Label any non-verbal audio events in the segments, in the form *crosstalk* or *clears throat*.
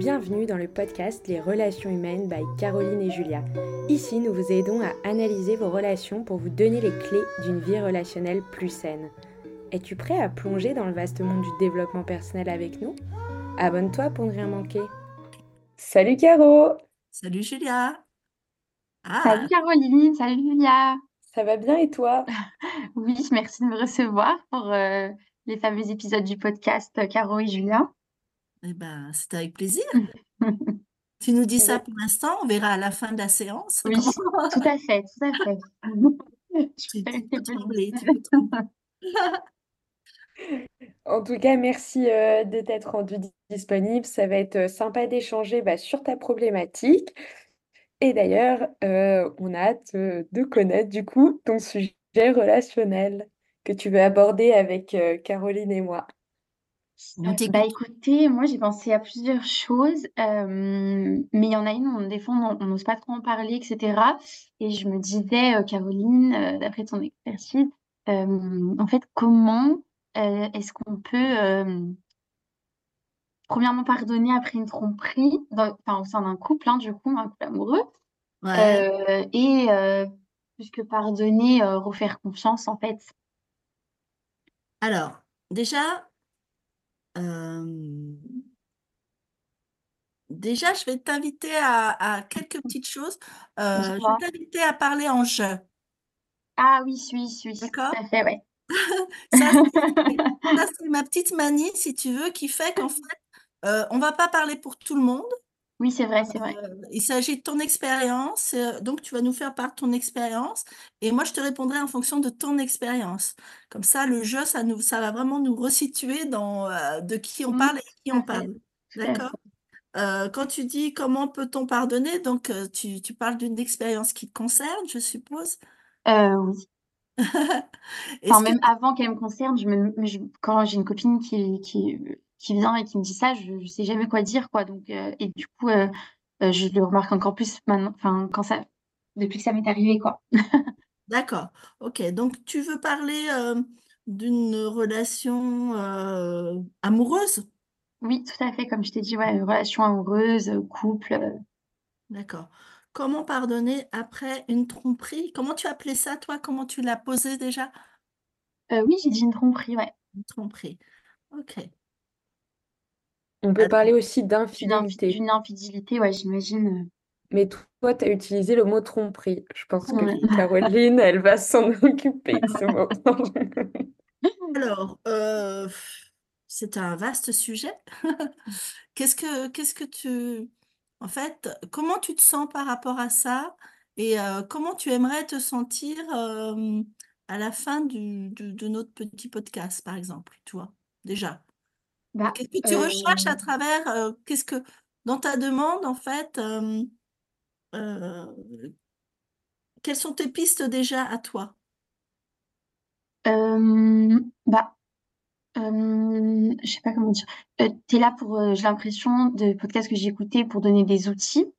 Bienvenue dans le podcast Les relations humaines by Caroline et Julia. Ici, nous vous aidons à analyser vos relations pour vous donner les clés d'une vie relationnelle plus saine. Es-tu prêt à plonger dans le vaste monde du développement personnel avec nous? Abonne-toi pour ne rien manquer. Salut Caro Salut Julia. Ah. Salut Caroline, salut Julia. Ça va bien et toi? *laughs* Oui, merci de me recevoir pour euh, les fameux épisodes du podcast euh, Caro et Julia. Eh ben, c'est avec plaisir. *laughs* Tu nous dis ça pour l'instant, on verra à la fin de la séance. Oui, tout à fait, tout à fait. *laughs* Tu peux trembler, *laughs* En tout cas, merci euh, de t'être rendu disponible. Ça va être euh, sympa d'échanger bah, sur ta problématique. Et d'ailleurs, euh, on a hâte de connaître du coup ton sujet relationnel que tu veux aborder avec Caroline et moi. Bah écoutez, moi j'ai pensé à plusieurs choses, mais il y en a une, on, des fois on n'ose pas trop en parler, etc. Et je me disais, Caroline, d'après ton expertise, en fait, comment est-ce qu'on peut, premièrement, pardonner après une tromperie, enfin, au sein d'un couple, hein, du coup, un couple amoureux, et plus que pardonner, refaire confiance, en fait? Alors, déjà, déjà, je vais t'inviter à, quelques petites choses. je vais t'inviter à parler en je. Ah oui, oui, oui. D'accord? fait, ouais. *laughs* *laughs* ça, c'est ma petite manie, si tu veux, qui fait qu'en fait, on ne va pas parler pour tout le monde. Oui, c'est vrai, c'est vrai. il s'agit de ton expérience, donc tu vas nous faire part de ton expérience et moi je te répondrai en fonction de ton expérience. Comme ça, le jeu, ça nous ça va vraiment nous resituer dans, de qui on parle et qui on parle. D'accord? quand tu dis: «Comment peut-on pardonner?» donc tu tu parles d'une expérience qui te concerne, je suppose? Euh, oui. *laughs* Enfin, même avant qu'elle me concerne, je me quand j'ai une copine qui qui qui vient et qui me dit ça, je ne sais jamais quoi dire, quoi. Donc, euh, et du coup, euh, euh, je le remarque encore plus maintenant, enfin, quand ça, depuis que ça m'est arrivé, quoi. *laughs* D'accord. Ok. Donc, tu veux parler d'une relation amoureuse? Oui, tout à fait. Comme je t'ai dit, ouais, relation amoureuse, couple. D'accord. Comment pardonner après une tromperie? Comment tu appelais ça, toi? Comment tu l'as posé déjà? Oui, j'ai dit une tromperie, ouais. Une tromperie. Ok. On peut parler aussi d'infidélité. D'une infidélité, ouais, j'imagine. Mais toi, tu as utilisé le mot tromperie. Je pense que *laughs* Caroline, elle va s'en *laughs* occuper de ce mot. *laughs* Alors, euh, c'est un vaste sujet. Qu'est-ce que, qu'est-ce que tu... En fait, comment tu te sens par rapport à ça? Et euh, comment tu aimerais te sentir euh, à la fin du, de notre petit podcast, par exemple, toi, déjà? Bah, Qu'est-ce que tu recherches à travers, qu'est-ce que dans ta demande, en fait, quelles sont tes pistes déjà à toi? bah, je sais pas comment dire. tu es là pour, j'ai l'impression de podcasts que j'ai écoutés pour donner des outils.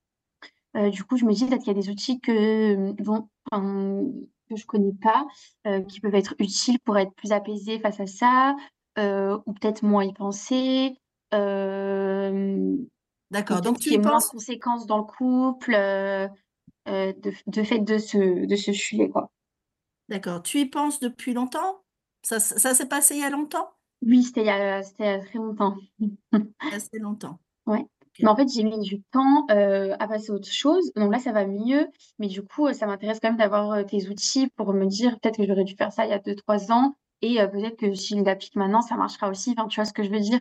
du coup, je me dis peut-être qu'il y a des outils que, bon, que je connais pas, qui peuvent être utiles pour être plus apaisée face à ça. Euh, ou peut-être moins y penser. Euh, D'accord, donc tu y moins de conséquences dans le couple, euh, de, de, fait de se, de se chuler, quoi. D'accord, tu y penses depuis longtemps? Ça, ça, s'est passé il y a longtemps? Oui, c'était il y a, très longtemps. *laughs* Assez longtemps. Ouais. Mais en fait, j'ai mis du temps à passer à autre chose. Donc là, ça va mieux. Mais du coup, ça m'intéresse quand même d'avoir tes outils pour me dire peut-être que j'aurais dû faire ça il y a 2-3 ans et peut-être que s'il l'applique maintenant, ça marchera aussi. Enfin, tu vois ce que je veux dire?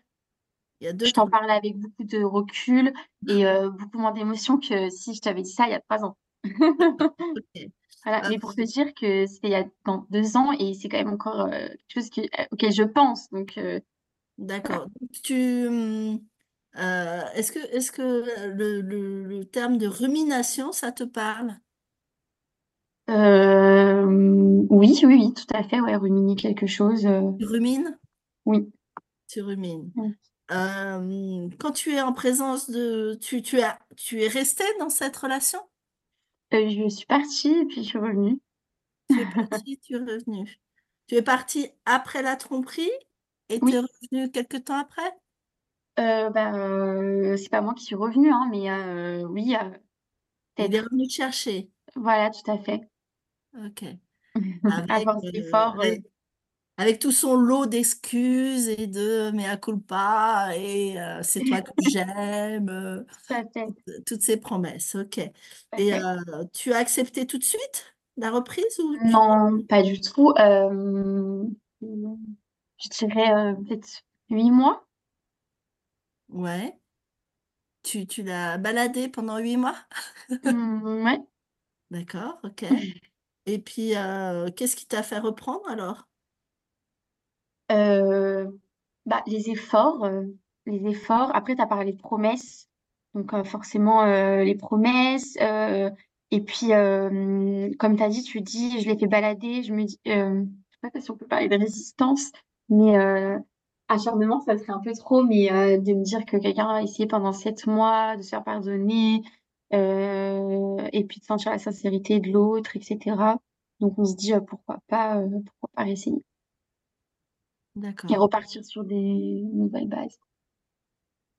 Je t'en parle avec beaucoup de recul et *laughs* beaucoup moins d'émotion que si je t'avais dit ça il y a trois ans. *laughs* Voilà, mais pour te dire que c'était il y a dans deux ans et c'est quand même encore quelque chose auquel je pense. Donc, D'accord. tu, mmh, est-ce que, est-ce que le, le, le terme de rumination, ça te parle? Euh, oui, oui, oui, tout à fait, ouais, ruminer quelque chose. Euh. Tu rumines? oui. Tu rumines. quand tu es en présence de... Tu, tu, as, tu es resté dans cette relation? Euh, je suis partie et puis je suis revenue. Tu es partie, tu es revenue. Tu es partie après la tromperie et tu es revenue quelque temps après? bah, c'est pas moi qui suis revenue, hein, mais oui, Il est revenu te chercher. Voilà, tout à fait. OK. *laughs* Avec, force d'efforts, avec tout son lot d'excuses et de mea culpa et c'est toi que *laughs* j'aime, toutes ces promesses, OK. Et tu as accepté tout de suite la reprise ou Non, pas du tout. je dirais peut-être huit mois. Ouais. Tu, tu l'as baladé pendant huit mois? Mmh, ouais. *laughs* D'accord, ok. Et puis, qu'est-ce qui t'a fait reprendre alors? Bah, les efforts, les efforts. Après, tu as parlé de promesses. Donc, forcément, les promesses. et puis, comme tu as dit, tu dis, je l'ai fait balader. Je me sais pas si on peut parler de résistance, mais acharnement, ça serait un peu trop. Mais de me dire que quelqu'un a essayé pendant sept mois de se faire pardonner, et puis de sentir la sincérité de l'autre, etc. Donc, on se dit, pourquoi pas, pourquoi pas réessayer et repartir sur des nouvelles bases.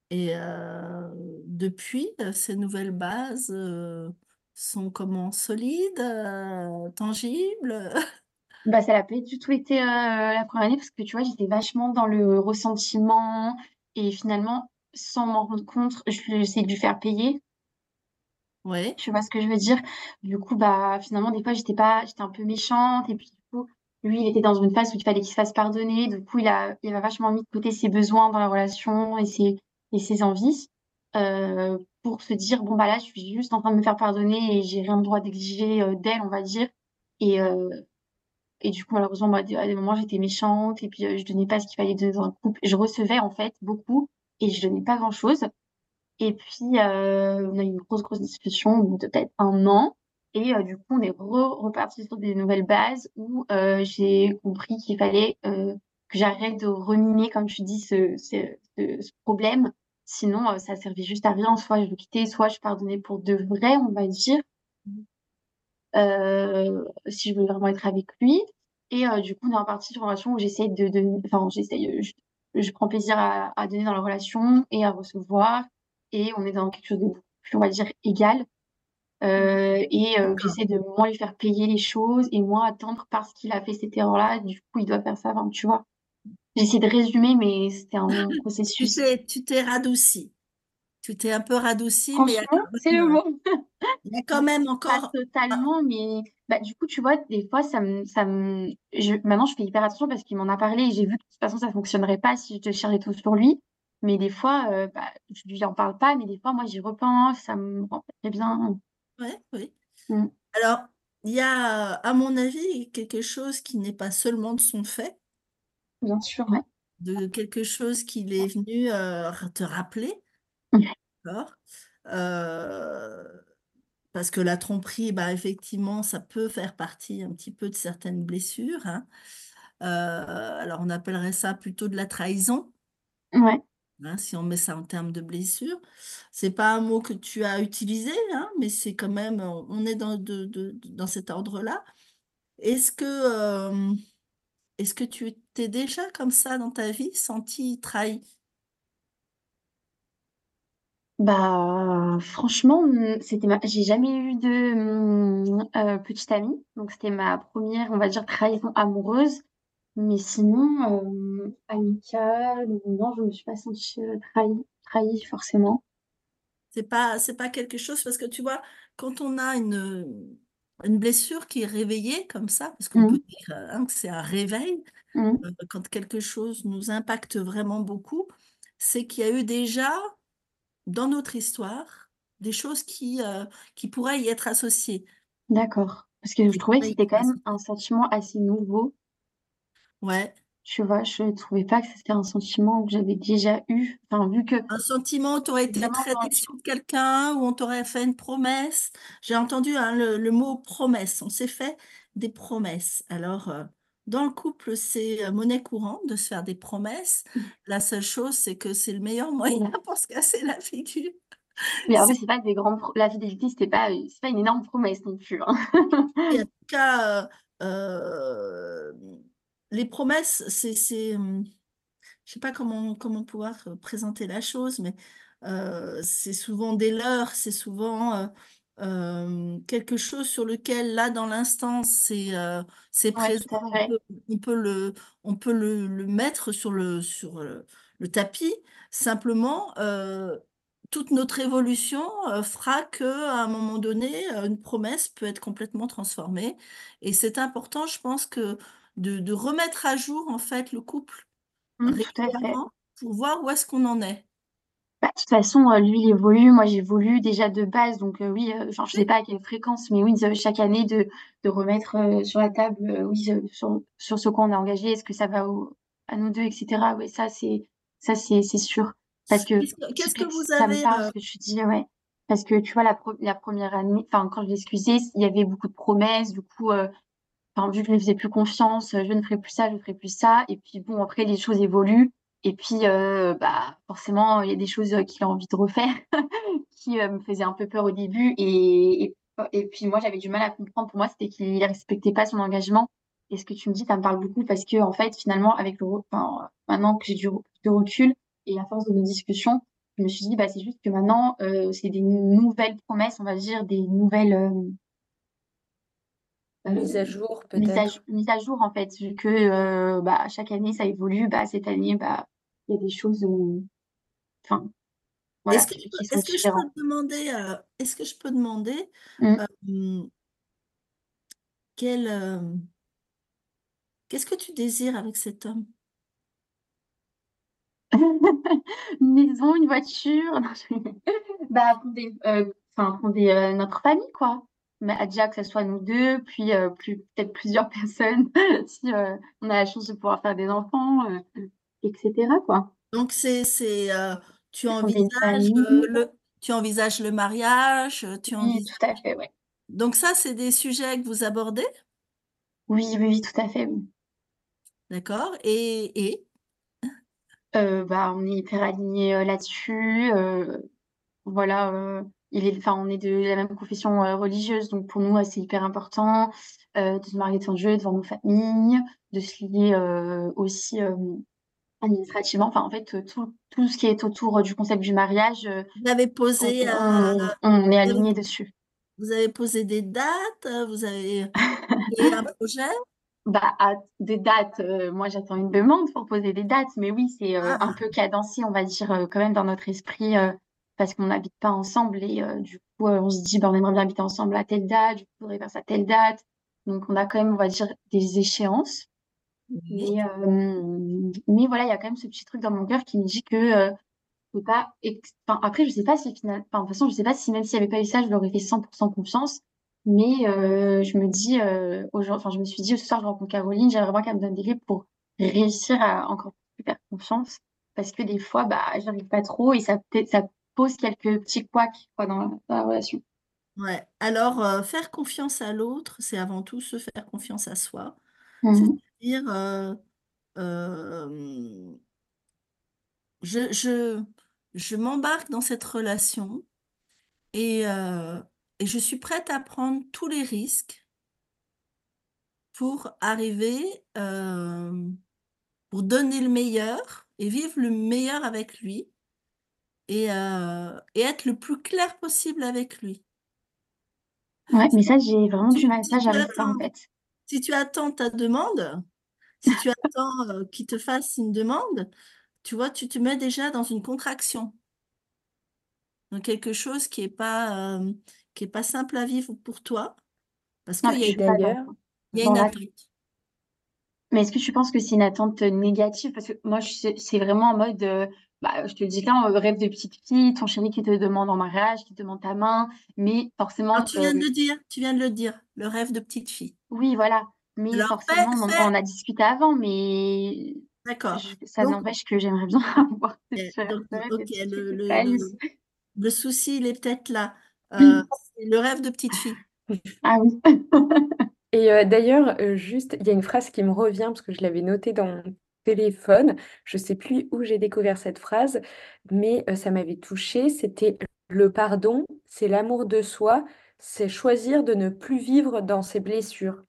Et depuis, ces nouvelles bases sont comment? Solides, tangibles? *laughs* Bah, ça n'a pas du tout été la première année parce que tu vois, j'étais vachement dans le ressentiment et finalement, sans m'en rendre compte, j'essaie de lui faire payer. Oui. Tu vois ce que je veux dire? Du coup, bah, finalement, des fois, j'étais pas, j'étais un peu méchante et puis du coup, lui, il était dans une phase où il fallait qu'il se fasse pardonner. Du coup, il a, il a vachement mis de côté ses besoins dans la relation et ses, et ses envies euh, pour se dire bon bah là, je suis juste en train de me faire pardonner et j'ai rien le droit d'exiger euh, d'elle, on va dire. Et euh, et du coup, malheureusement, moi, à des moments, j'étais méchante et puis euh, je donnais pas ce qu'il fallait dans un couple. Je recevais en fait beaucoup et je donnais pas grand chose. Et puis, euh, on a eu une grosse, grosse discussion de peut-être un an. Et euh, du coup, on est reparti sur des nouvelles bases où euh, j'ai compris qu'il fallait que j'arrête de reminer, comme tu dis, ce, problème. Sinon, ça servait juste à rien. Soit je le quittais, soit je pardonnais pour de vrai, on va dire, si je voulais vraiment être avec lui. Et du coup, on est reparti sur une relation où j'essaie de, enfin, j'essaye, je, prends plaisir à, donner dans la relation et à recevoir. Et on est dans quelque chose de plus, on va dire, égal. Euh, et euh, j'essaie de moins lui faire payer les choses et moins attendre parce qu'il a fait cette erreur-là. Du coup, il doit faire ça, enfin, tu vois. J'essaie de résumer, mais c'était un *laughs* processus. Tu t'es radouci. Tu t'es un peu radouci, mais c'est le mot. *laughs* Il y a quand même encore. Pas totalement, mais bah, du coup, tu vois, des fois, ça me, ça me... Je... maintenant, je fais hyper attention parce qu'il m'en a parlé et j'ai vu que de toute façon, ça fonctionnerait pas si je te chargeais tout sur lui. Mais des fois, euh, bah, je lui en parle pas, mais des fois, moi, j'y repense, ça me rend très bien. Ouais, oui. Mmh. Alors, il y a, à mon avis, quelque chose qui n'est pas seulement de son fait. Bien sûr, ouais. De quelque chose qu'il est venu te rappeler. D'accord parce que la tromperie, bah, effectivement, ça peut faire partie un petit peu de certaines blessures. Hein. alors, on appellerait ça plutôt de la trahison. Ouais. Hein, si on met ça en termes de blessure. C'est pas un mot que tu as utilisé, hein, mais c'est quand même, on est dans, de, dans cet ordre-là. Est-ce que, est-ce que tu t'es déjà comme ça dans ta vie senti trahi? Bah, franchement, c'était ma... j'ai jamais eu de petite amie, donc c'était ma première, on va dire, trahison amoureuse. Mais sinon, euh, amicale, non, je me suis pas sentie euh, trahie, trahie forcément. C'est pas, c'est pas quelque chose parce que tu vois, quand on a une, une blessure qui est réveillée comme ça, parce qu'on peut mmh. dire hein, que c'est un réveil, mmh. euh, quand quelque chose nous impacte vraiment beaucoup, c'est qu'il y a eu déjà dans notre histoire des choses qui, qui pourraient y être associées. D'accord. Parce que je trouvais que c'était quand même un sentiment assez nouveau Ouais. Tu vois, je ne trouvais pas que c'était un sentiment que j'avais déjà eu. Enfin, vu que Un sentiment, tu aurais été très déçu de quelqu'un ou on t'aurait fait une promesse. J'ai entendu hein, le, mot promesse. On s'est fait des promesses. Alors, euh, dans le couple, c'est euh, monnaie courante de se faire des promesses. La seule chose, c'est que c'est le meilleur moyen *laughs* pour se casser la figure. Mais en fait, c'est pas des grandes la fidélité, c'était pas, c'est pas une énorme promesse non plus. Hein. en *laughs* tout cas, euh, les promesses, c'est, hum, je sais pas comment, comment pouvoir présenter la chose, mais c'est souvent des leurs, c'est souvent quelque chose sur lequel, là, dans l'instant, c'est présent. On peut, le, on peut le, le, mettre sur le, sur le tapis. Simplement, toute notre évolution fera que à un moment donné, une promesse peut être complètement transformée. Et c'est important, je pense, que de, de, remettre à jour en fait le couple mmh, régulièrement pour voir où est-ce qu'on en est. Bah, de toute façon, lui, il évolue, moi j'évolue déjà de base, donc oui, enfin, je sais pas à quelle fréquence, mais oui, chaque année de, de remettre sur la table, oui, sur, sur ce qu'on a engagé, est-ce que ça va à nous deux, etc. Oui, ça c'est ça c'est sûr. Parce que qu'est-ce que vous avez ça me parle, ce que tu dis, ouais. Parce que tu vois, la, la première année, enfin, quand je l'excusais, il y avait beaucoup de promesses, du coup, enfin, vu que je ne faisais plus confiance, je ne ferai plus ça, je ne ferai plus ça. Et puis, bon, après, les choses évoluent. Et puis, bah, forcément, il y a des choses qu'il a envie de refaire *laughs* qui me faisaient un peu peur au début. Et, puis, moi, j'avais du mal à comprendre. Pour moi, c'était qu'il ne respectait pas son engagement. Et ce que tu me dis, ça me parle beaucoup parce que, en fait, finalement, avec le, enfin, maintenant que j'ai du recul et à force de nos discussions, je me suis dit, bah, c'est juste que maintenant, c'est des nouvelles promesses, on va dire, des nouvelles. Mise à jour, peut-être. Mise à, jour, en fait, vu que bah, chaque année, ça évolue. Bah, cette année, bah, il y a des choses. Enfin, est-ce que, je peux demander, est-ce que je peux demander mmh. quel, qu'est-ce que tu désires avec cet homme? *laughs* Une maison, une voiture, bah, fonder, enfin, fonder notre famille, quoi. Mais déjà que ce soit nous deux, puis plus, peut-être plusieurs *laughs* personnes, si on a la chance de pouvoir faire des enfants, etc., quoi. Donc, c'est, c'est, tu envisages le, tu envisages le mariage, tu Oui, tout à fait, ouais. Donc ça, c'est des sujets que vous abordez? Oui, oui, oui, tout à fait, oui. D'accord. Et, et? Bah, on est hyper alignés, là-dessus, voilà, il est enfin, on est de la même confession, religieuse, donc pour nous, c'est hyper important, de se marier devant Dieu, devant nos familles, de se lier, aussi, administrativement. Enfin, en fait, tout tout ce qui est autour, du concept du mariage, Vous avez posé, on est alignés dessus. vous avez posé des dates, vous avez *laughs* un projet? Bah, à des dates, euh, moi j'attends une demande pour poser des dates, mais oui, c'est euh, un ah. peu cadencé, on va dire, euh, quand même dans notre esprit, parce qu'on n'habite pas ensemble et du coup, on se dit, bah, on aimerait bien habiter ensemble à telle date, je pourrais faire ça à telle date. Donc, on a quand même, on va dire, des échéances. Mais, mais voilà, il y a quand même ce petit truc dans mon cœur qui me dit que peux pas. Enfin, après, je sais pas si finalement, enfin, de toute façon, je sais pas si même s'il n'y avait pas eu ça, je l'aurais fait 100% confiance. Mais euh, je me dis, euh, enfin, je me suis dit, ce soir, je rencontre Caroline, j'aimerais bien qu'elle me donne des clés pour réussir à encore plus faire confiance. Parce que des fois, bah, j'arrive pas trop et ça, ça pose quelques petits couacs quoi, dans, la, relation. Ouais. Alors, euh, faire confiance à l'autre, c'est avant tout se faire confiance à soi. Mmh C'est-à-dire, je, je, je m'embarque dans cette relation et et je suis prête à prendre tous les risques pour arriver, pour donner le meilleur et vivre le meilleur avec lui et, et être le plus clair possible avec lui. Ouais, mais ça, j'ai vraiment du mal. Ça, j'arrive pas en fait. Si tu attends ta demande, si tu attends qu'il te fasse une demande, tu vois, tu te mets déjà dans une contraction. Dans quelque chose qui n'est pas, qui est pas simple à vivre pour toi, parce qu'il y a d'ailleurs, il y a une attente. Mais est-ce que tu penses que c'est une attente négative? Parce que moi, c'est vraiment en mode, euh, bah, je te le dis là, rêve de petite fille, ton chéri qui te demande en mariage, qui te demande ta main, mais forcément. tu viens de le dire, tu viens de le dire, le rêve de petite fille. Oui, voilà. Mais forcément, on, on, a discuté avant, mais. D'accord. Ça n'empêche que j'aimerais bien *laughs* avoir. Donc, le, le, le, souci, il est peut-être là. Euh, *laughs* c'est le rêve de petite fille. Ah oui. *laughs* Et euh, d'ailleurs, euh, juste, il y a une phrase qui me revient parce que je l'avais notée dans mon téléphone. Je ne sais plus où j'ai découvert cette phrase, mais ça m'avait touchée. C'était le pardon, c'est l'amour de soi, c'est choisir de ne plus vivre dans ses blessures.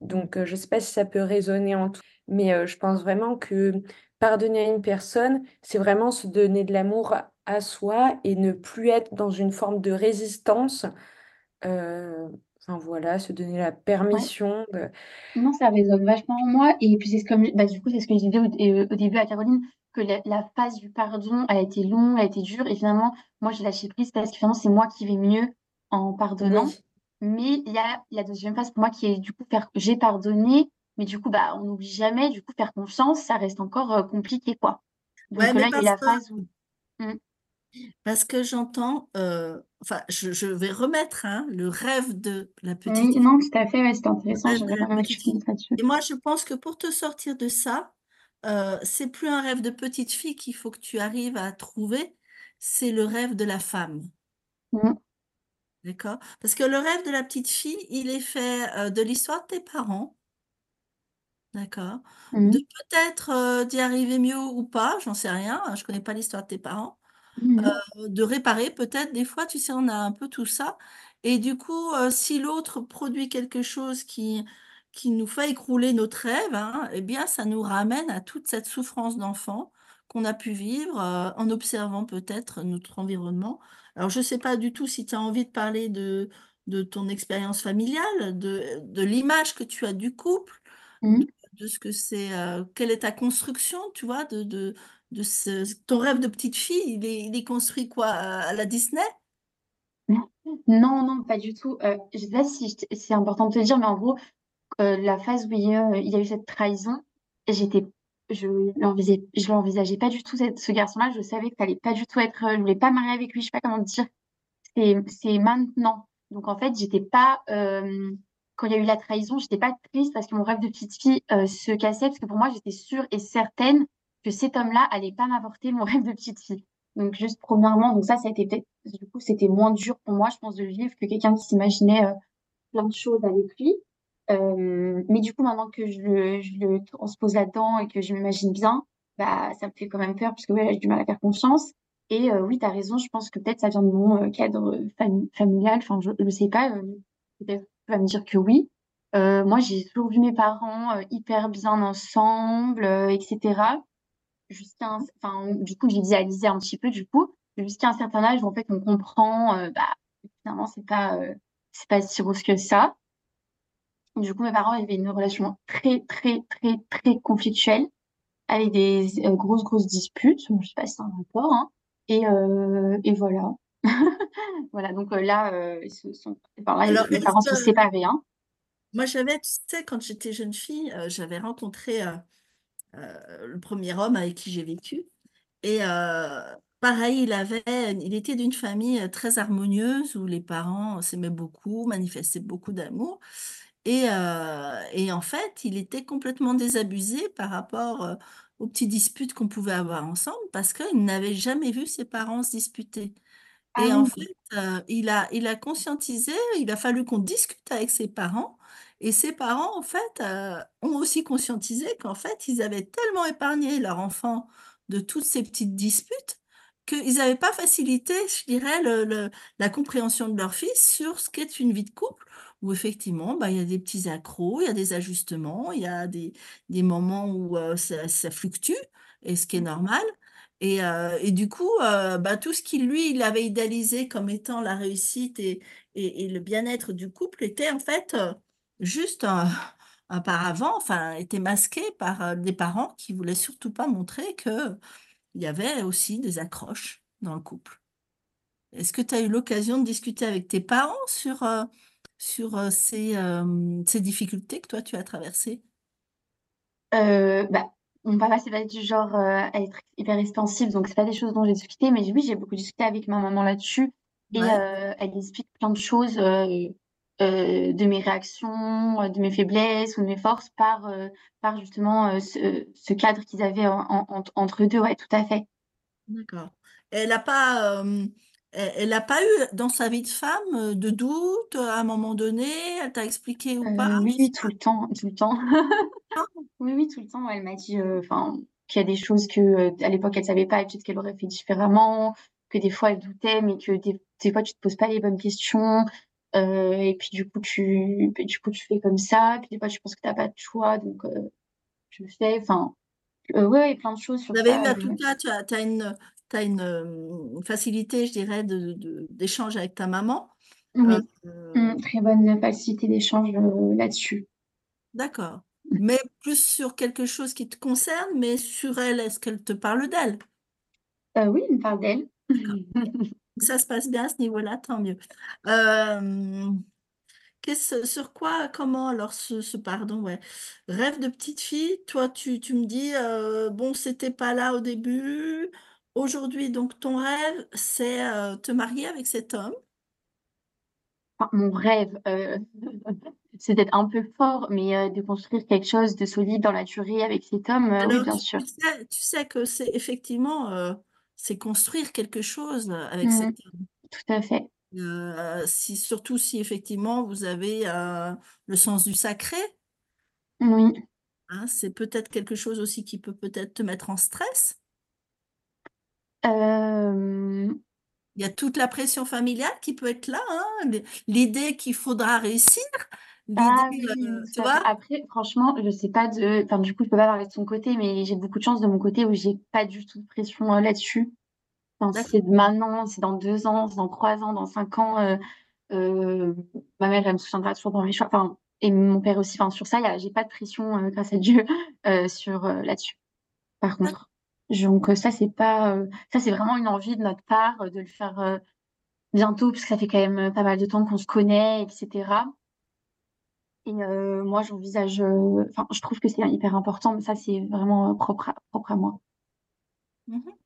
Donc, je ne sais pas si ça peut résonner en tout, mais je pense vraiment que pardonner à une personne, c'est vraiment se donner de l'amour à soi et ne plus être dans une forme de résistance. Enfin voilà, se donner la Ouais. permission de Non, ça résonne vachement en moi et puis c'est ce comme bah, du coup, c'est ce que je disais au début à Caroline, que la la phase du pardon, elle a été longue, elle a été dure et finalement, moi, j'ai lâché prise parce que finalement, c'est moi qui vais mieux en pardonnant. oui, Mais il y a la deuxième phase pour moi qui est du coup faire j'ai pardonné, mais du coup, bah, on n'oublie jamais, du coup, faire confiance, ça reste encore, heu, compliqué, quoi. Donc mais là, il y a la que phase où mmh, parce que j'entends, enfin, je je vais remettre, hein, le rêve de la petite oui, fille non, tout à fait, ouais, le intéressant, mal petite et moi, je pense que pour te sortir de ça, heu, c'est plus un rêve de petite fille qu'il faut que tu arrives à trouver, c'est le rêve de la femme. Mmh, D'accord? Parce que le rêve de la petite fille, il est fait, heu, de l'histoire de tes parents, d'accord? mmh, De peut-être, heu, d'y arriver mieux ou pas, j'en sais rien, hein, je connais pas l'histoire de tes parents. Mmh Heu, de réparer peut-être, des fois, tu sais, on a un peu tout ça et du coup, heu, si l'autre produit quelque chose qui qui nous fait écrouler notre rêve, hein, et bien, ça nous ramène à toute cette souffrance d'enfant qu'on a pu vivre, heu, en observant peut-être notre environnement. Alors je ne sais pas du tout si tu as envie de parler de de ton expérience familiale, de de l'image que tu as du couple, mh. de de ce que c'est, quelle est ta construction, tu vois? De de de ce ton rêve de petite fille, il est construit quoi? À la Disney? Non, non, pas du tout. Heu, je sais pas si c'est important de te dire, mais en gros, heu, la phase où il y y a eu cette trahison, j'étais je l'envisai je l'envisageais pas du tout ce garçon-là. Je savais que ça allait pas du tout être, heu, je voulais pas marier avec lui, je sais pas comment te dire. C'est maintenant. Donc en fait, j'étais pas, quand il y a eu la trahison, j'étais pas triste parce que mon rêve de petite fille, se cassait, parce que pour moi, j'étais sûre et certaine que cet homme-là allait pas m'apporter mon *laughs* rêve de petite fille. Donc juste premièrement, donc ça, ça a été peut-être du coup, c'était moins dur pour moi, je pense, de le vivre que quelqu'un qui s'imaginait, heu, plein de choses avec lui. Hem, mais du coup, maintenant que je le je le transpose là-dedans et que je m'imagine bien, bah, ça me fait quand même peur parce que, ouais, j'ai du mal à faire confiance et heu, oui, tu as raison, je pense que peut-être ça vient de mon, cadre, familial, enfin, je je sais pas, peut-être tu vas me dire que oui. Moi, j'ai toujours vu mes parents, hyper bien ensemble, heu et cetera. Jusqu'à un enfin, du coup, j'idéalisais un petit peu, du coup, jusqu'à un certain âge où en fait on comprend, heu, bah, finalement c'est pas, heu, c'est pas si rose que ça. Du coup, mes parents avaient une relation très, très, très, très conflictuelle, avec des heu, grosses, grosses disputes. Je sais pas si c'est un rapport, hein et heu et voilà. *laughs* Voilà, donc heu, là, heu, ils se sont enfin là, Alors mes parents est-ce sont séparés, hein. moi j'avais tu sais quand j'étais jeune fille, j'avais rencontré, le premier homme avec qui j'ai vécu. Et heu, pareil, il avait il était d'une famille, heu, très harmonieuse où les parents s'aimaient beaucoup, manifestaient beaucoup d'amour. Et et en fait, il était complètement désabusé par rapport, aux petites disputes qu'on pouvait avoir ensemble parce qu'il n'avait jamais vu ses parents se disputer. Ah Et en fait, il a il a conscientisé, il a fallu qu'on discute avec ses parents et ses parents, en fait, heu, ont aussi conscientisé qu'en fait, ils avaient tellement épargné leur enfant de toutes ces petites disputes, qu'ils avaient pas facilité, je dirais, le le la compréhension de leur fils sur ce qu'est une vie de couple où effectivement, bah, il y a des petits accros, il y a des ajustements, il y a des des moments où, heu, ça ça fluctue et ce qui est Mmh. normal et heu et du coup, bah, tout ce qui lui, il avait idéalisé comme étant la réussite et et et le bien-être du couple était en fait, juste un un paravent, enfin était masqué par, des parents qui voulaient surtout pas montrer qu'il y avait aussi des accroches dans le couple. Est-ce que tu as eu l'occasion de discuter avec tes parents sur, sur, ces, ces difficultés que toi tu as traversées? Bah, mon papa, c'est pas du genre, à être hyper expansif, donc c'est pas des choses dont j'ai discuté, mais oui, j'ai beaucoup discuté avec ma maman là-dessus et Ouais, elle explique plein de choses, heu, de mes réactions, heu, de mes faiblesses ou de mes forces par, heu, par justement, ce ce cadre qu'ils avaient en en ent entre eux 2, ouais, tout à fait. d'accord. Elle a pas, elle elle a pas eu dans sa vie de femme, de doute, à un moment donné? Elle t'a expliqué ou pas? Oui, oui, tout le temps, tout le temps. pas. *laughs* Oui, oui, tout le temps, elle m'a dit, qu'il y a des choses que, à l'époque, elle savait pas et peut-être qu'elle aurait fait différemment, que des fois elle doutait, mais que des des fois tu te poses pas les bonnes questions, heu et puis du coup tu puis du coup tu fais comme ça, puis des fois tu penses que tu as pas de choix donc heu, tu fais, enfin, heu, ouais, plein de choses sur Vous avez eu ça, à heu, tout cas, tu as une, as une, facilité, je dirais, d'échange avec ta maman. Oui, mmh, très bonne facilité d'échange là-dessus. D'accord. Mais plus sur quelque chose qui te concerne, mais sur elle, est-ce qu'elle te parle d'elle? oui, elle me parle d'elle. *laughs* Ça se passe bien à ce niveau-là, tant mieux. qu'est-ce sur quoi, comment alors ce pardon, ouais, rêve de petite fille, toi tu tu me dis, bon c'était pas là au début, aujourd'hui donc ton rêve c'est, te marier avec cet homme? mon rêve, *laughs* c'est d'être un peu fort, mais de construire quelque chose de solide dans la durée avec cet homme, oui bien sûr. tu sais tu sais que c'est effectivement, c'est construire quelque chose, avec cet Mmh. homme. Tout à fait. si surtout si effectivement vous avez, le sens du sacré. Oui. Hein, c'est peut-être quelque chose aussi qui peut peut-être te mettre en stress? Hem Il y a toute la pression familiale qui peut être là, hein, l'idée qu'il faudra réussir, Ah tu vois? Après franchement, je sais pas de enfin du coup, je peux pas parler de son côté, mais j'ai beaucoup de chance de mon côté où j'ai pas du tout de pression, là-dessus. Enfin, c'est maintenant, c'est dans 2 ans, c'est dans 3 ans, dans 5 ans, heu, ma mère, elle me soutiendra toujours dans mes choix, enfin et mon père aussi, enfin sur ça, j'ai pas de pression, grâce à Dieu, *laughs* sur, là-dessus, par contre. Donc ça, c'est pas, ça c'est vraiment une envie de notre part, de le faire, bientôt puisque ça fait quand même, pas mal de temps qu'on se connaît et cetera. Et heu, moi j'envisage, heu, enfin je trouve que c'est hyper important, mais ça c'est vraiment, propre à propre à moi. Mmh mh.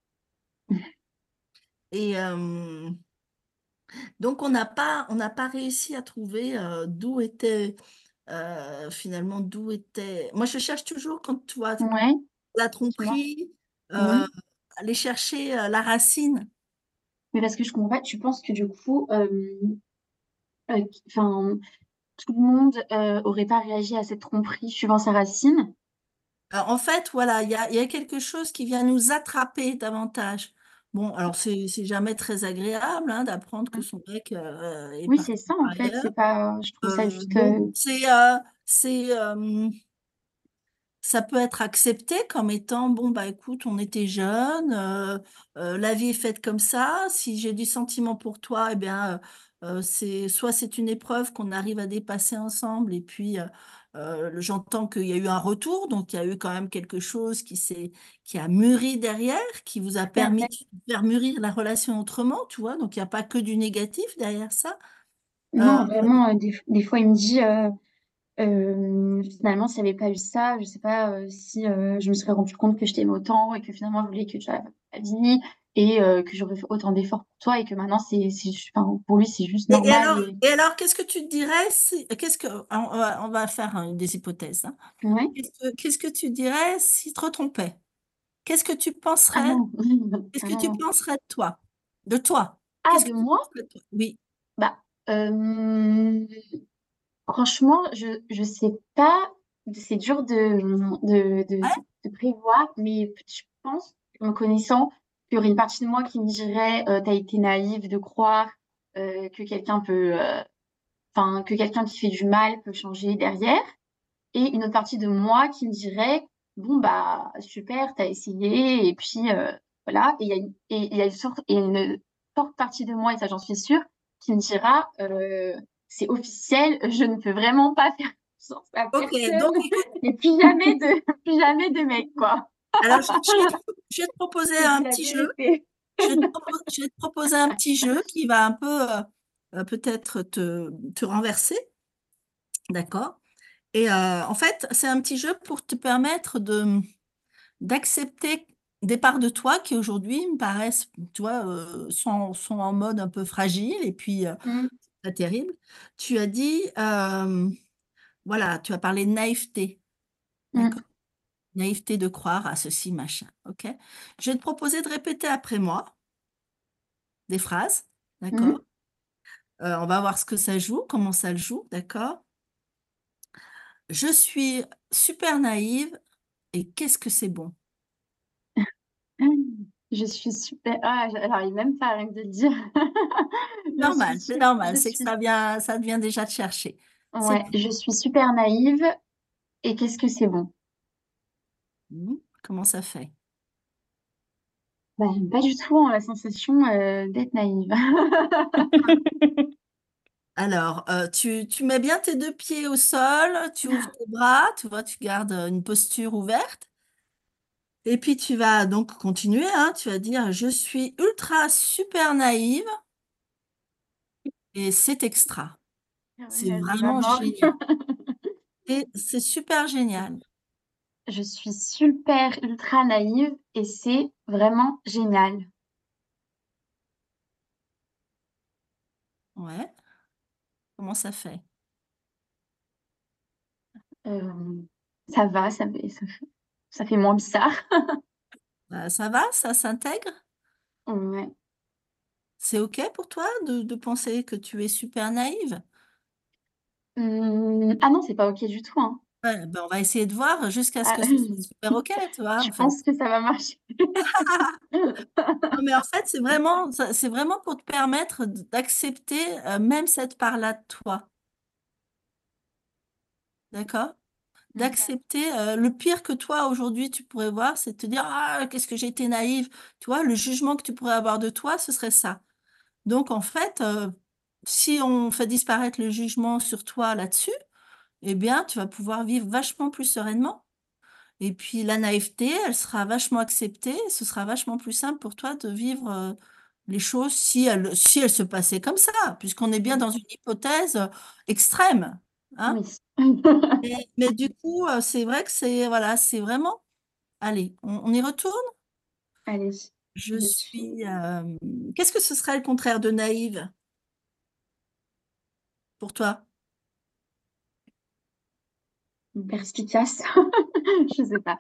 Et donc on n'a pas on n'a pas réussi à trouver, d'où était, finalement d'où était moi je cherche toujours quand tu vois Ouais, la tromperie, Oui. aller chercher, la racine. Mais parce que je comprends pas, tu penses que du coup, enfin, tout le monde, heu, aurait pas réagi à cette tromperie suivant sa racine? Heu, en fait, voilà, il y a il y a quelque chose qui vient nous attraper davantage. Bon, alors c'est jamais très agréable, hein, d'apprendre que son mec, est Oui, c'est ça en fait, c'est pas je trouve ça Heu, juste, bon, c'est, ça peut être accepté comme étant: «Bon, bah, écoute, on était jeunes, la vie est faite comme ça. Si j'ai du sentiment pour toi et bien, c'est soit c'est une épreuve qu'on arrive à dépasser ensemble et puis, j'entends qu'il y a eu un retour, donc il y a eu quand même quelque chose qui s'est qui a mûri derrière, qui vous a permis de faire mûrir la relation autrement», tu vois? Donc il y a pas que du négatif derrière ça. Non, vraiment, des des fois il me dit, finalement, s'il y avait pas eu ça, je sais pas, si, je me serais rendu compte que je t'aimais autant et que finalement je voulais que tu la vie et heu, que j'aurais fait autant d'efforts pour toi et que maintenant c'est enfin, pour lui, c'est juste et normal alors et et alors qu'est-ce que tu te dirais si qu'est-ce que on on va faire, hein, des hypothèses, hein. ouais. Qu'est-ce que que tu dirais s'il te retrompait? Qu'est-ce que tu Ah penserais non! *laughs* qu'est-ce Ah que tu penserais de toi? De toi? Ah de que moi? de? Oui. Bah, hem, franchement, je je sais pas, c'est dur de, de de Ouais? de prévoir, mais je pense, me connaissant, qu'il y aurait une partie de moi qui me dirait, heu: «Tu as été naïve de croire, heu, que quelqu'un peut, heu» Enfin, que quelqu'un qui fait du mal peut changer derrière et une autre partie de moi qui me dirait: «Bon, bah, super, tu as essayé et puis, heu, voilà» et il y a une et y a une sorte et une forte partie de moi et ça, j'en suis sûre, qui me dira, «C'est officiel, je ne peux vraiment pas faire OK, donc *laughs* et plus jamais de plus jamais de mec, quoi». Alors je vais te proposer un petit jeu. Je vais te proposer un petit jeu qui va un peu, heu heu, peut-être te te renverser, d'accord? Et heu, en fait, c'est un petit jeu pour te permettre de, d'accepter des parts de toi qui aujourd'hui me paraissent, tu vois, sont sont en mode un peu fragile et puis, Mmh, pas terrible. Tu as dit, voilà, tu as parlé de naïveté, d'accord? mmh, Naïveté de croire à ceci, machin, OK? Je vais te proposer de répéter après moi des phrases, d'accord? Heu, on va voir ce que ça joue, comment ça le joue, d'accord? Je suis super naïve et qu'est-ce que c'est bon? *laughs* Je suis super ah, j'arrive même pas rien que de le dire. *laughs* Normal, c'est normal, c'est que ça vient ça vient déjà te chercher. Ouais, je suis super naïve et qu'est-ce que c'est bon? Mmh Comment ça fait? Bah, pas du tout hein, la sensation euh, d'être naïve. *laughs* Alors, euh, tu, tu mets bien tes deux pieds au sol, tu ouvres tes bras, tu vois, tu gardes une posture ouverte. Et puis tu vas donc continuer, hein, tu vas dire je suis ultra super naïve et c'est extra. Ah ouais, C'est vraiment vraiment. génial. *laughs* Et c'est super génial. Je suis super ultra naïve et c'est vraiment génial. Ouais. Comment ça fait? Euh, ça va, ça fait, ça fait, ça fait moins bizarre. *laughs* Bah, ça va, ça s'intègre? Ouais. C'est OK pour toi de, de penser que tu es super naïve? Hum, ah non, c'est pas OK du tout, hein. Ouais, ben, on va essayer de voir jusqu'à ce Ah, que ce soit super *laughs* OK, tu vois, je en fait. pense que ça va marcher. Non, mais en fait, c'est vraiment, ça- c'est vraiment pour te permettre d- d'accepter euh, même cette part-là de toi. D'accord? Ok. D'accepter euh, le pire que toi aujourd'hui tu pourrais voir, c'est de te dire Ah, qu'est-ce que j'ai été naïve. Tu vois, le jugement que tu pourrais avoir de toi, ce serait ça. Donc, en fait, euh, si on fait disparaître le jugement sur toi là-dessus, eh bien, tu vas pouvoir vivre vachement plus sereinement. Et puis, la naïveté, elle sera vachement acceptée. Ce sera vachement plus simple pour toi de vivre euh, les choses si elles, si elles se passaient comme ça, puisqu'on est bien dans une hypothèse euh, extrême. Hein? Oui. *laughs* Mais, mais du coup, euh, c'est vrai que c'est voilà, c'est vraiment. Allez, on, on y retourne? Allez, Je suis suis. euh, Qu'est-ce que ce serait le contraire de naïve? Pour toi? Perspicace. *laughs* Je sais pas.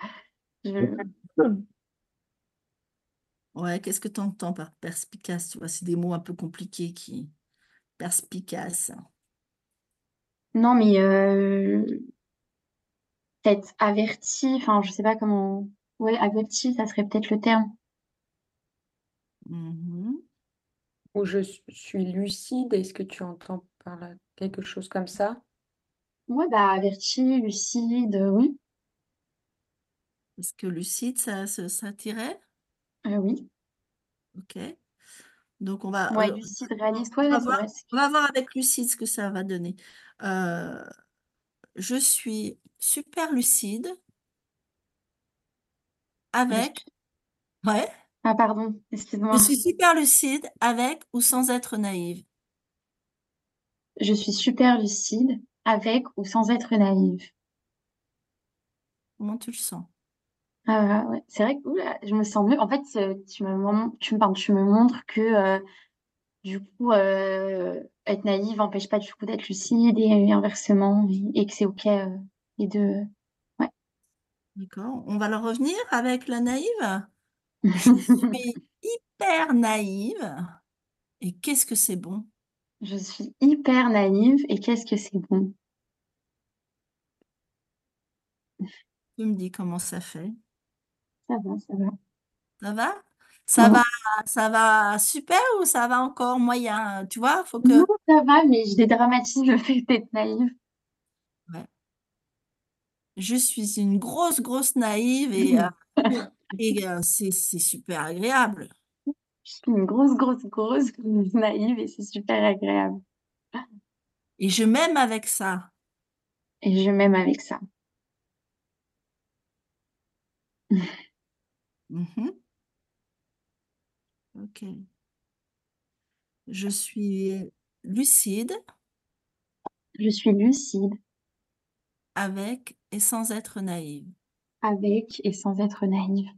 Je... Ouais, qu'est-ce que tu entends par perspicace? Tu vois, c'est des mots un peu compliqués qui. Perspicace. Non, mais euh, peut-être averti. Enfin, je sais pas comment. Ouais, averti, ça serait peut-être le terme. Mhm. Ou je suis lucide, est-ce que tu entends par là quelque chose comme ça? Ouais, bah averti, lucide, oui. Est-ce que lucide, ça, ça, ça t'irait? Euh, oui. Ok. Donc, on va, Ouais, euh, lucide, on réaliste. on Ouais, va c'est voir, vrai. c'est- on va voir avec lucide ce que ça va donner. Euh, je suis super lucide Je avec. Ouais. Ah, pardon, Je excuse-moi. suis super lucide avec ou sans être naïve? Je suis super lucide, avec ou sans être naïve. Comment tu le sens? Ah ouais, c'est vrai que oula, je me sens mieux. En fait, euh, tu me, mon- tu me, pardon, tu me montres que euh, du coup, euh, être naïve n'empêche pas du coup d'être lucide et, inversement, et, et que c'est OK euh, et de. Ouais. D'accord. On va leur revenir avec la naïve? *laughs* Je suis hyper naïve. Et qu'est-ce que c'est bon? Je suis hyper naïve et qu'est-ce que c'est bon? Tu me dis comment ça fait. Ça va, ça va. Ça va? Ça va, ça va super ou ça va encore moyen? Tu vois, faut que. Non, ça va, mais je dédramatise le fait d'être naïve. Ouais. Je suis une grosse, grosse naïve et, *laughs* euh, et euh, c'est super agréable. Je suis une grosse, grosse, grosse *laughs* naïve et c'est super agréable. Et je m'aime avec ça. Et je m'aime avec ça. *laughs* Mhm. Ok. Je suis lucide Je suis lucide, avec et sans être naïve. avec et sans être naïve.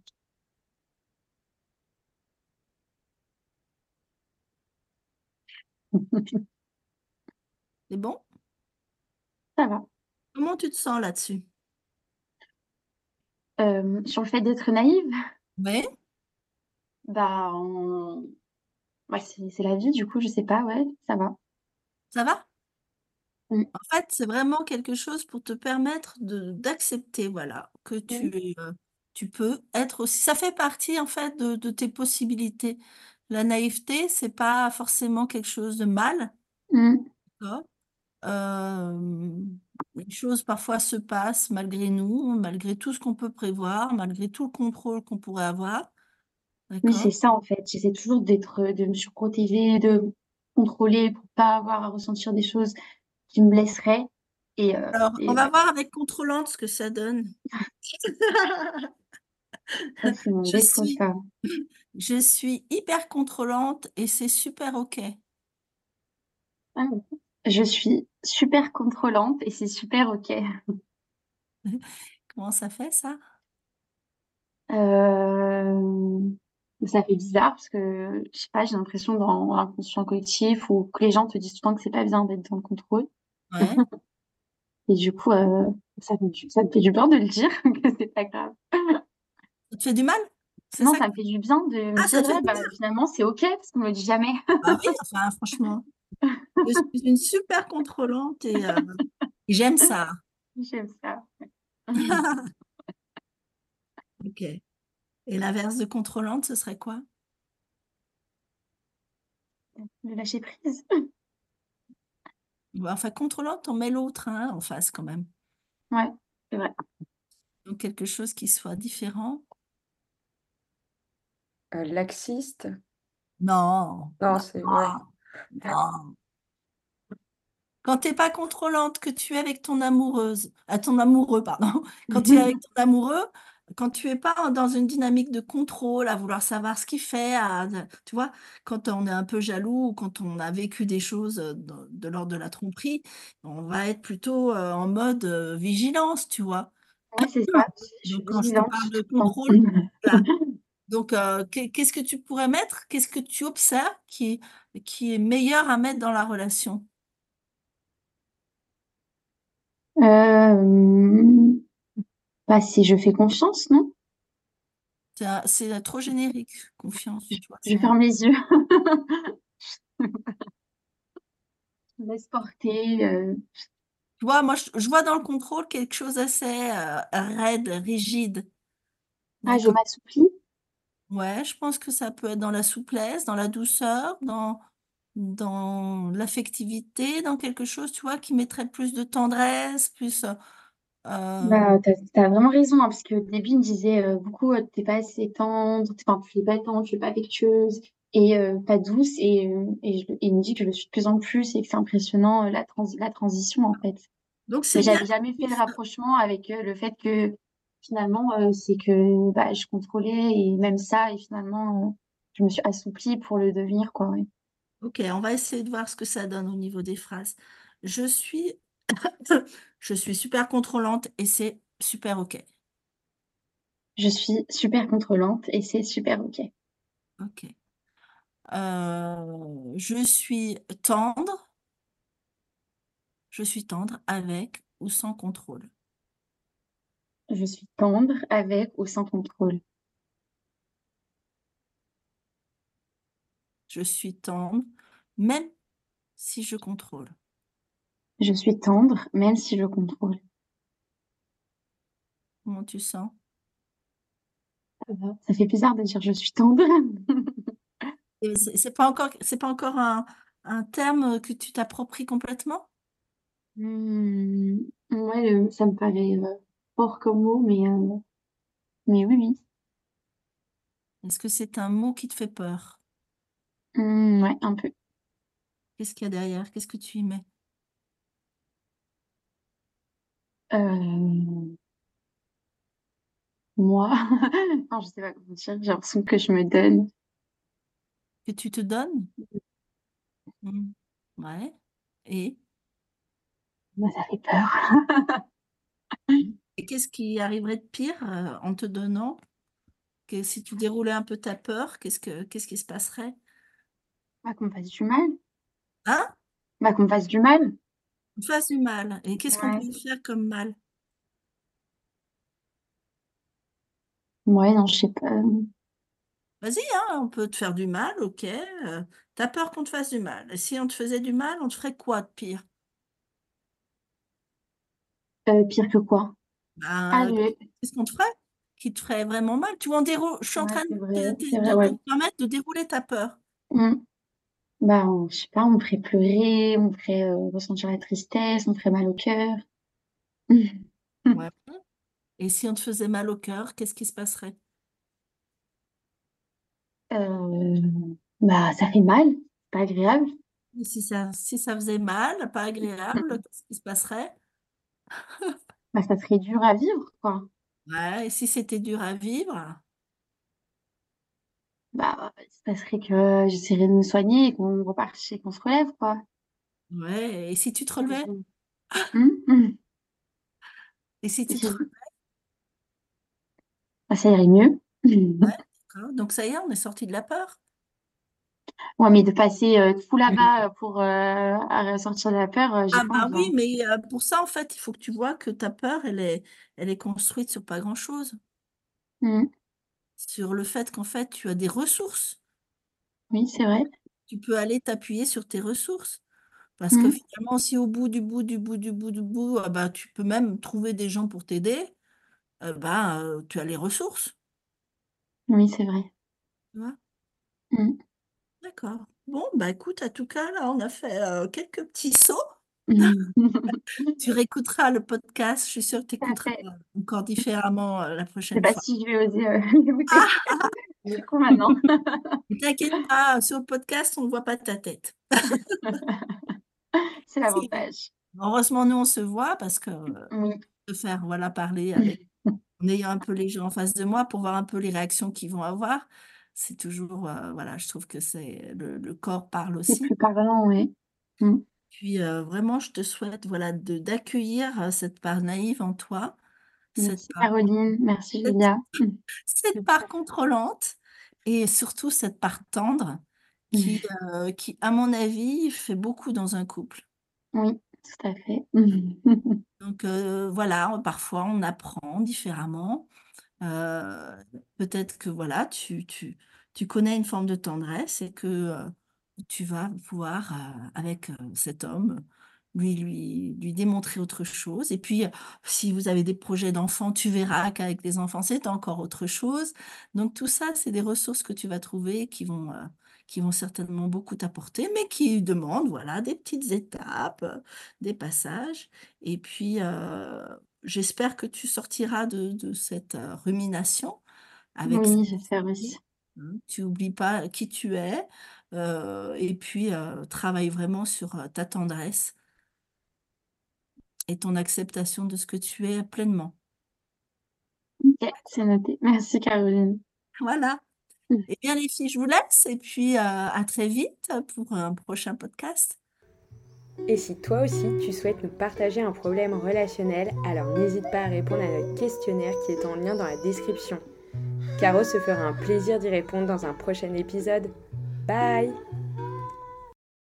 C'est bon? Ça va. Comment tu te sens là-dessus? Euh, sur le fait d'être naïve, Oui, bah, on- ouais, c'est c'est la vie, du coup, je sais pas, ouais, ça va. ça va? Mm. En fait, c'est vraiment quelque chose pour te permettre de d'accepter, voilà, que Mm. tu, euh, tu peux être aussi. Ça fait partie, en fait, de, de tes possibilités. La naïveté, c'est pas forcément quelque chose de mal, Mm. Euh, les choses parfois se passent malgré nous, malgré tout ce qu'on peut prévoir, malgré tout le contrôle qu'on pourrait avoir. Oui, c'est ça, en fait. J'essaie toujours d'être, de me surprotéger, de contrôler pour pas avoir à ressentir des choses qui me blesseraient et heu Alors, on va ouais. voir avec contrôlante ce que ça donne. *laughs* Ça, *laughs* Je suis ça. je suis hyper contrôlante et c'est super OK. Ah? Je suis super contrôlante et c'est super OK. Comment ça fait ça? Hem, ça fait bizarre parce que, je sais pas, j'ai l'impression dans l'inconscient collectif ou que les gens te disent souvent que c'est pas bien d'être dans le contrôle Ouais. *laughs* et du coup, heu, ça me ça me fait du bien de le dire *laughs* que c'est pas grave. Ça te fait du mal? Non, ça me fait du bien de me ah, ça dire: te fait «Ouais, du bah, bien? finalement, c'est OK» parce qu'on me le dit jamais. Bah oui, *laughs* enfin franchement, *laughs* je suis une super contrôlante et heu, j'aime ça. J'aime ça. *laughs* OK et l'inverse de contrôlante, ce serait quoi? De lâcher prise. Bah, enfin contrôlante, on met l'autre, hein, en face quand même. Ouais, c'est vrai. Donc quelque chose qui soit différent. Heu, laxiste? Non, Non, c'est non. Quand tu es pas contrôlante, que tu es avec ton amoureuse ah, ton amoureux, pardon. *laughs* Quand tu es avec ton amoureux, quand tu es pas dans une dynamique de contrôle, à vouloir savoir ce qu'il fait, à tu vois? Quand on est un peu jaloux ou quand on a vécu des choses, heu, de de l'ordre de la tromperie, on va être plutôt, en mode, vigilance, tu vois? Ouais, c'est ça, je suis Donc *laughs* quand je te vigilante parle de contrôle, voilà. *laughs* Donc qu'est qu'est-ce que tu pourrais mettre? Qu'est-ce que tu observes qui qui est meilleur à mettre dans la relation? Bah, si je fais confiance, non? C'est trop générique, confiance, Je tu vois? je C'est ferme les yeux. Je *laughs* laisse porter, heu tu vois, moi, je je vois dans le contrôle quelque chose assez, raide, rigide. ah, je m'assouplis? Ouais, je pense que ça peut être dans la souplesse, dans la douceur, dans dans l'affectivité, dans quelque chose, tu vois, qui mettrait plus de tendresse, plus, heu heu Bah, tu as tu as vraiment raison, hein, parce début, il me disait, heu, beaucoup, heu: «Tu es pas assez tendre, enfin, tu es pas tendre, tu es pas affectueuse et heu, pas douce» et et je et il me dit que je le suis de plus en plus et que c'est impressionnant, la trans la transition, en fait. donc Mais c'est bien j'avais jamais fait le rapprochement avec, le fait que finalement, heu, c'est que, bah, je contrôlais et même ça et finalement, heu, je me suis assouplie pour le devenir, quoi, ouais. OK, on va essayer de voir ce que ça donne au niveau des phrases. Je suis *coughs* je suis super contrôlante et c'est super OK. Je suis super contrôlante et c'est super OK. OK. Heu, je suis tendre je suis tendre avec ou sans contrôle. Je suis tendre avec ou sans contrôle. Je suis tendre même si je contrôle. Je suis tendre même si je contrôle. Comment tu sens? Ça fait bizarre de dire je suis tendre. *laughs* C'est pas encore c'est pas encore un un terme, que tu t'appropries complètement? Mmh, ouais, ça me paraît, heu, fort comme mot, mais heu, mais oui, oui. Est-ce que c'est un mot qui te fait peur? Mmh, ouais, un peu. Qu'est-ce qu'il y a derrière? Qu'est-ce que tu y mets? Hem, moi, *laughs* non, je sais pas comment dire, j'ai l'impression que je me donne. Que tu te donnes? Mmh. Ouais et? Moi, ça fait peur. *laughs* Et qu'est-ce qui arriverait de pire, heu, en te donnant? Que si tu déroulais un peu ta peur, qu'est-ce que qu'est-ce qui se passerait? Bah, qu'on me fasse du mal. Hein? Bah, qu'on me fasse du mal. Qu'on fasse du mal et qu'est-ce qu'on peut faire comme mal? Ouais, non, je sais pas, Vas-y, hein, on peut te faire du mal, OK, heu, tu as peur qu'on te fasse du mal et si on te faisait du mal, on te ferait quoi de pire? heu, pire que quoi? Ah, Ben, le qu'est-ce qu'on te ferait? Qui te ferait vraiment mal? Tu vois, dérou je suis en train de te c'est de vrai, de ouais. te permettre de dérouler ta peur. Mmh. Bah, on je sais pas, on me ferait pleurer, on me ferait, heu, ressentir la tristesse, on me ferait mal au cœur. *laughs* Ouais et si on te faisait mal au cœur, qu'est-ce qui se passerait? euh, bah, ça fait mal, pas agréable. si ça, si ça faisait mal, pas agréable, *laughs* qu'est-ce qui se passerait? *laughs* Bah, ça serait dur à vivre, quoi. Ouais, et si c'était dur à vivre? Bah, ça serait que j'essaierais de me soigner et qu'on reparte et qu'on se relève, quoi. Ouais, et si tu te relevais? *laughs* Mmh, mmh. Et si tu te relevais? Bah, ça irait mieux. Ouais, *laughs* d'accord. Donc ça y est, on est sorti de la peur? Ouais, mais de passer euh, tout là-bas pour euh, sortir de la peur, euh, Ah pas bah oui, envie. mais euh, pour ça, en fait, il faut que tu vois que ta peur, elle est, elle est construite sur pas grand-chose. Mmh. Sur le fait qu'en fait, tu as des ressources. Oui, c'est vrai. Tu peux aller t'appuyer sur tes ressources. Parce que Mmh. finalement, si au bout du bout du bout du bout du bout, ah bah, tu peux même trouver des gens pour t'aider, euh, bah, euh, tu as les ressources. Oui, c'est vrai. Tu vois? Mmh. D'accord. Bon, bah écoute, en tout cas, là, on a fait euh, quelques petits sauts. *laughs* Tu réécouteras le podcast, je suis sûre que tu écouteras Parfait. encore différemment euh, la sais prochaine pas fois. si je vais oser euh, *laughs* l'écouter. *laughs* Du coup, maintenant. Ne t'inquiète pas, sur le podcast, on ne voit pas ta tête. C'est l'avantage. Heureusement, nous, on se voit parce que euh, Oui. de faire voilà, parler avec, en ayant un peu les gens en face de moi pour voir un peu les réactions qu'ils vont avoir, c'est toujours, euh, voilà, je trouve que c'est le, le corps parle C'est aussi. plus parlant, oui. Mmh. Puis euh, vraiment, je te souhaite voilà, de d'accueillir euh, cette part naïve en toi, cette Merci part, Caroline, merci cette, Julia. *clears throat* cette part contrôlante et surtout cette part tendre qui, euh, qui, à mon avis, fait beaucoup dans un couple. Oui, tout à fait. *laughs* Donc euh, voilà, parfois on apprend différemment. Euh, peut-être que voilà, tu, tu, tu connais une forme de tendresse et que euh, tu vas pouvoir, euh, avec cet homme, lui, lui, lui démontrer autre chose. Et puis, si vous avez des projets d'enfants, tu verras qu'avec des enfants, c'est encore autre chose. Donc tout ça, c'est des ressources que tu vas trouver qui vont, qui vont certainement beaucoup t'apporter, mais qui demandent voilà, des petites étapes, des passages. Et puis, j'espère que tu sortiras de, de cette euh, rumination avec Oui, j'espère aussi. Hein, Tu n'oublies pas qui tu es euh, et puis euh, travaille vraiment sur euh, ta tendresse et ton acceptation de ce que tu es pleinement. Ok, c'est noté. Merci Caroline. Voilà. Eh bien, les filles, je vous laisse et puis euh, à très vite pour un prochain podcast. Et si toi aussi tu souhaites nous partager un problème relationnel, alors n'hésite pas à répondre à notre questionnaire qui est en lien dans la description. Caro se fera un plaisir d'y répondre dans un prochain épisode. Bye